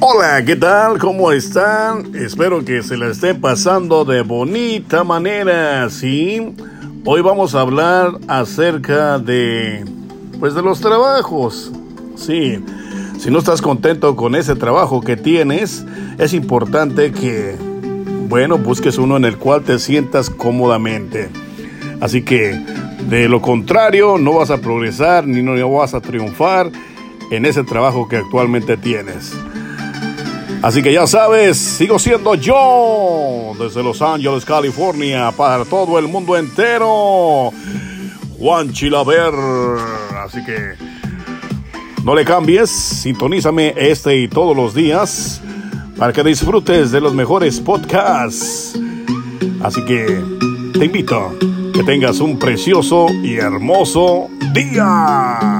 Hola, ¿qué tal? ¿Cómo están? Espero que se la estén pasando de bonita manera, ¿sí? Hoy vamos a hablar acerca de, pues, de los trabajos, sí. Si no estás contento con ese trabajo que tienes, es importante que, bueno, busques uno en el cual te sientas cómodamente. Así que, de lo contrario, no vas a progresar ni no vas a triunfar en ese trabajo que actualmente tienes. Así que ya sabes, sigo siendo yo desde Los Ángeles, California, para todo el mundo entero. Juan Chilaver. Así que no le cambies, sintonízame este y todos los días para que disfrutes de los mejores podcasts. Así que te invito que tengas un precioso y hermoso día.